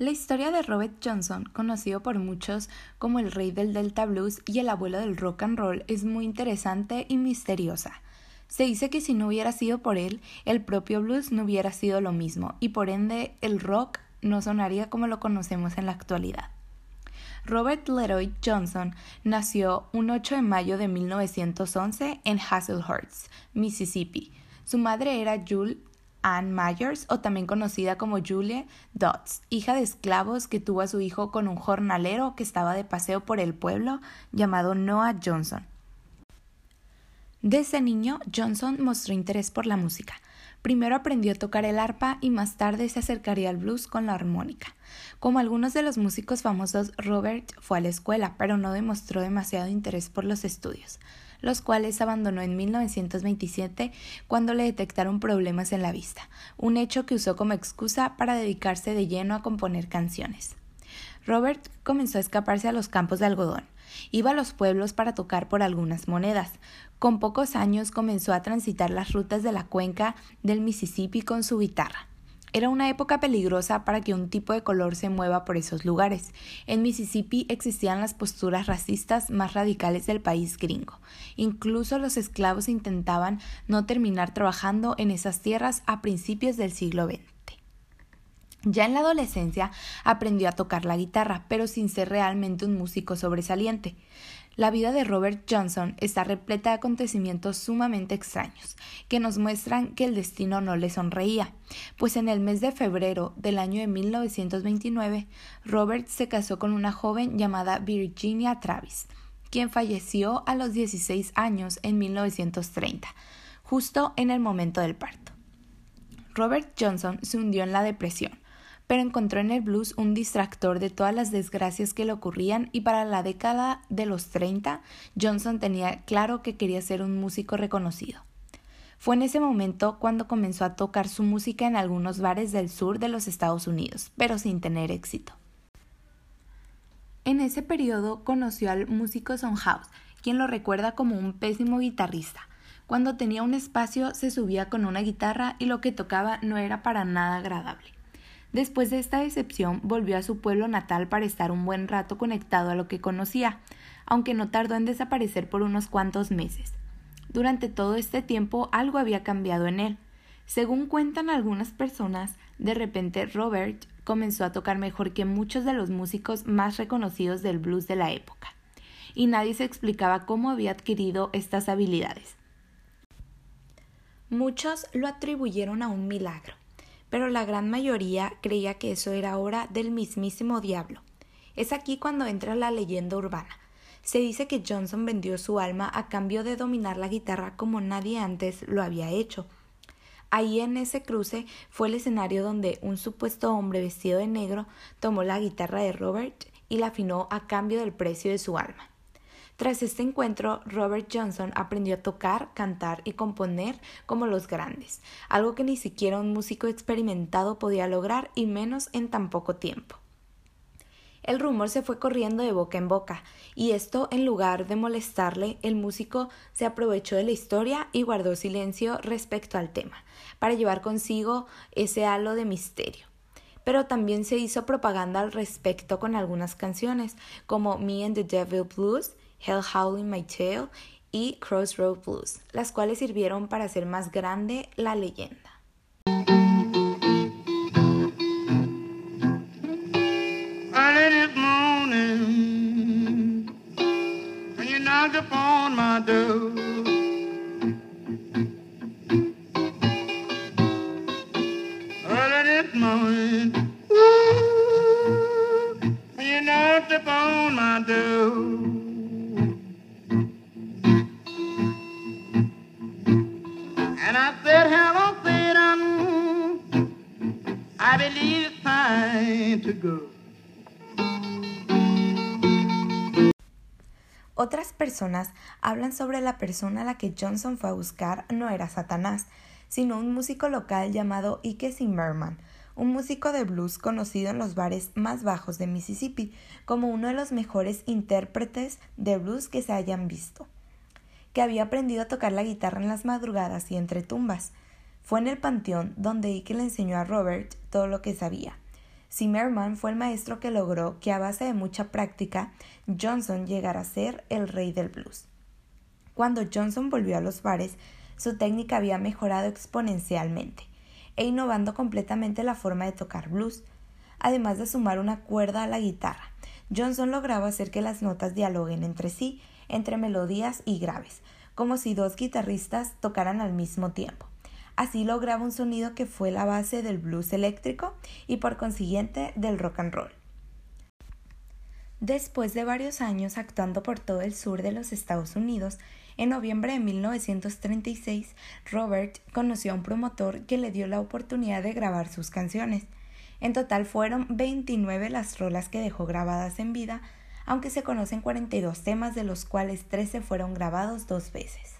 La historia de Robert Johnson, conocido por muchos como el rey del Delta Blues y el abuelo del rock and roll, es muy interesante y misteriosa. Se dice que si no hubiera sido por él, el propio blues no hubiera sido lo mismo y por ende el rock no sonaría como lo conocemos en la actualidad. Robert Leroy Johnson nació un 8 de mayo de 1911 en Hazlehurst, Mississippi. Su madre era Jules Ann Myers, o también conocida como Julia Dodds, hija de esclavos que tuvo a su hijo con un jornalero que estaba de paseo por el pueblo llamado Noah Johnson. Desde niño, Johnson mostró interés por la música. Primero aprendió a tocar el arpa y más tarde se acercaría al blues con la armónica. Como algunos de los músicos famosos, Robert fue a la escuela, pero no demostró demasiado interés por los estudios los cuales abandonó en 1927 cuando le detectaron problemas en la vista, un hecho que usó como excusa para dedicarse de lleno a componer canciones. Robert comenzó a escaparse a los campos de algodón. Iba a los pueblos para tocar por algunas monedas. Con pocos años comenzó a transitar las rutas de la cuenca del Mississippi con su guitarra. Era una época peligrosa para que un tipo de color se mueva por esos lugares. En Mississippi existían las posturas racistas más radicales del país gringo. Incluso los esclavos intentaban no terminar trabajando en esas tierras a principios del siglo XX. Ya en la adolescencia aprendió a tocar la guitarra, pero sin ser realmente un músico sobresaliente. La vida de Robert Johnson está repleta de acontecimientos sumamente extraños, que nos muestran que el destino no le sonreía, pues en el mes de febrero del año de 1929, Robert se casó con una joven llamada Virginia Travis, quien falleció a los 16 años en 1930, justo en el momento del parto. Robert Johnson se hundió en la depresión, pero encontró en el blues un distractor de todas las desgracias que le ocurrían y para la década de los 30 Johnson tenía claro que quería ser un músico reconocido. Fue en ese momento cuando comenzó a tocar su música en algunos bares del sur de los Estados Unidos, pero sin tener éxito. En ese periodo conoció al músico Son House, quien lo recuerda como un pésimo guitarrista. Cuando tenía un espacio se subía con una guitarra y lo que tocaba no era para nada agradable. Después de esta decepción, volvió a su pueblo natal para estar un buen rato conectado a lo que conocía, aunque no tardó en desaparecer por unos cuantos meses. Durante todo este tiempo algo había cambiado en él. Según cuentan algunas personas, de repente Robert comenzó a tocar mejor que muchos de los músicos más reconocidos del blues de la época, y nadie se explicaba cómo había adquirido estas habilidades. Muchos lo atribuyeron a un milagro pero la gran mayoría creía que eso era obra del mismísimo diablo. Es aquí cuando entra la leyenda urbana. Se dice que Johnson vendió su alma a cambio de dominar la guitarra como nadie antes lo había hecho. Ahí en ese cruce fue el escenario donde un supuesto hombre vestido de negro tomó la guitarra de Robert y la afinó a cambio del precio de su alma. Tras este encuentro, Robert Johnson aprendió a tocar, cantar y componer como los grandes, algo que ni siquiera un músico experimentado podía lograr y menos en tan poco tiempo. El rumor se fue corriendo de boca en boca, y esto, en lugar de molestarle, el músico se aprovechó de la historia y guardó silencio respecto al tema, para llevar consigo ese halo de misterio. Pero también se hizo propaganda al respecto con algunas canciones, como Me and the Devil Blues Hell Howling My Tail y Crossroad Blues, las cuales sirvieron para hacer más grande la leyenda. Otras personas hablan sobre la persona a la que Johnson fue a buscar no era Satanás, sino un músico local llamado Ike Zimmerman, un músico de blues conocido en los bares más bajos de Mississippi como uno de los mejores intérpretes de blues que se hayan visto, que había aprendido a tocar la guitarra en las madrugadas y entre tumbas. Fue en el panteón donde Ike le enseñó a Robert todo lo que sabía. Zimmerman fue el maestro que logró que a base de mucha práctica Johnson llegara a ser el rey del blues. Cuando Johnson volvió a los bares, su técnica había mejorado exponencialmente e innovando completamente la forma de tocar blues, además de sumar una cuerda a la guitarra. Johnson lograba hacer que las notas dialoguen entre sí, entre melodías y graves, como si dos guitarristas tocaran al mismo tiempo. Así lograba un sonido que fue la base del blues eléctrico y por consiguiente del rock and roll. Después de varios años actuando por todo el sur de los Estados Unidos, en noviembre de 1936, Robert conoció a un promotor que le dio la oportunidad de grabar sus canciones. En total fueron 29 las rolas que dejó grabadas en vida, aunque se conocen 42 temas de los cuales 13 fueron grabados dos veces.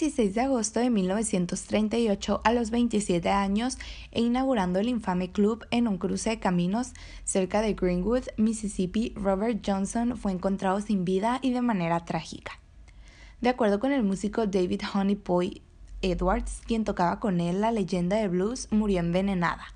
16 de agosto de 1938, a los 27 años, e inaugurando el infame club en un cruce de caminos cerca de Greenwood, Mississippi, Robert Johnson fue encontrado sin vida y de manera trágica. De acuerdo con el músico David Honeypoy Edwards, quien tocaba con él la leyenda de blues, murió envenenada.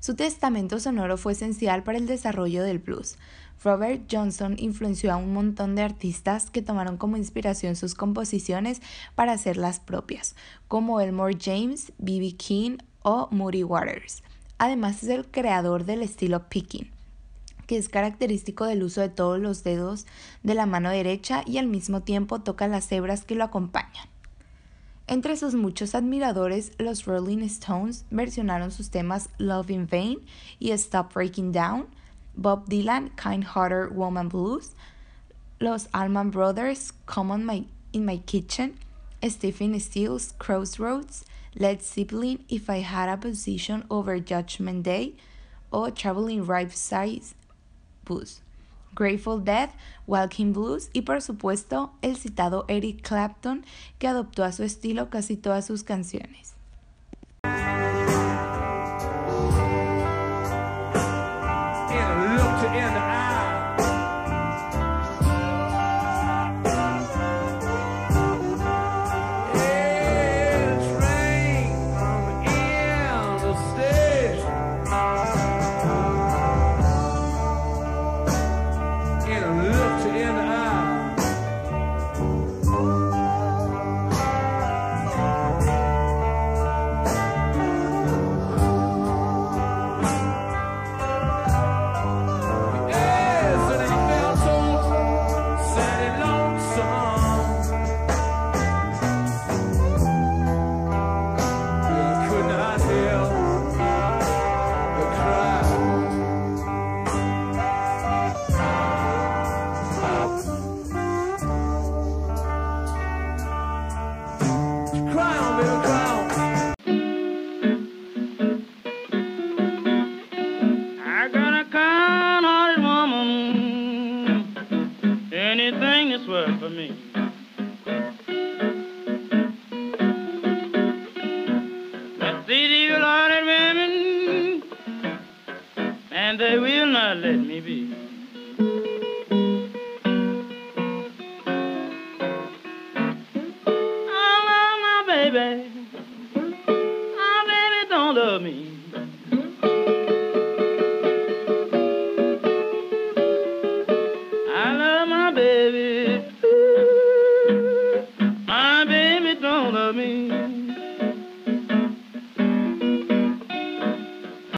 Su testamento sonoro fue esencial para el desarrollo del blues. Robert Johnson influenció a un montón de artistas que tomaron como inspiración sus composiciones para hacerlas propias, como Elmore James, B.B. King o Moody Waters. Además es el creador del estilo picking, que es característico del uso de todos los dedos de la mano derecha y al mismo tiempo toca las hebras que lo acompañan. Entre sus muchos admiradores, los Rolling Stones versionaron sus temas Love in Vain y Stop Breaking Down, Bob Dylan, Kind Hearted Woman Blues, los Allman Brothers, Come on my, in My Kitchen, Stephen Stills, Crossroads, Led Zeppelin, If I Had a Position Over Judgment Day, o Traveling Right Size Blues. Grateful Dead, Walking Blues y por supuesto el citado Eric Clapton que adoptó a su estilo casi todas sus canciones. Ah, let me be. Ah, my, my baby. my baby, don't love me.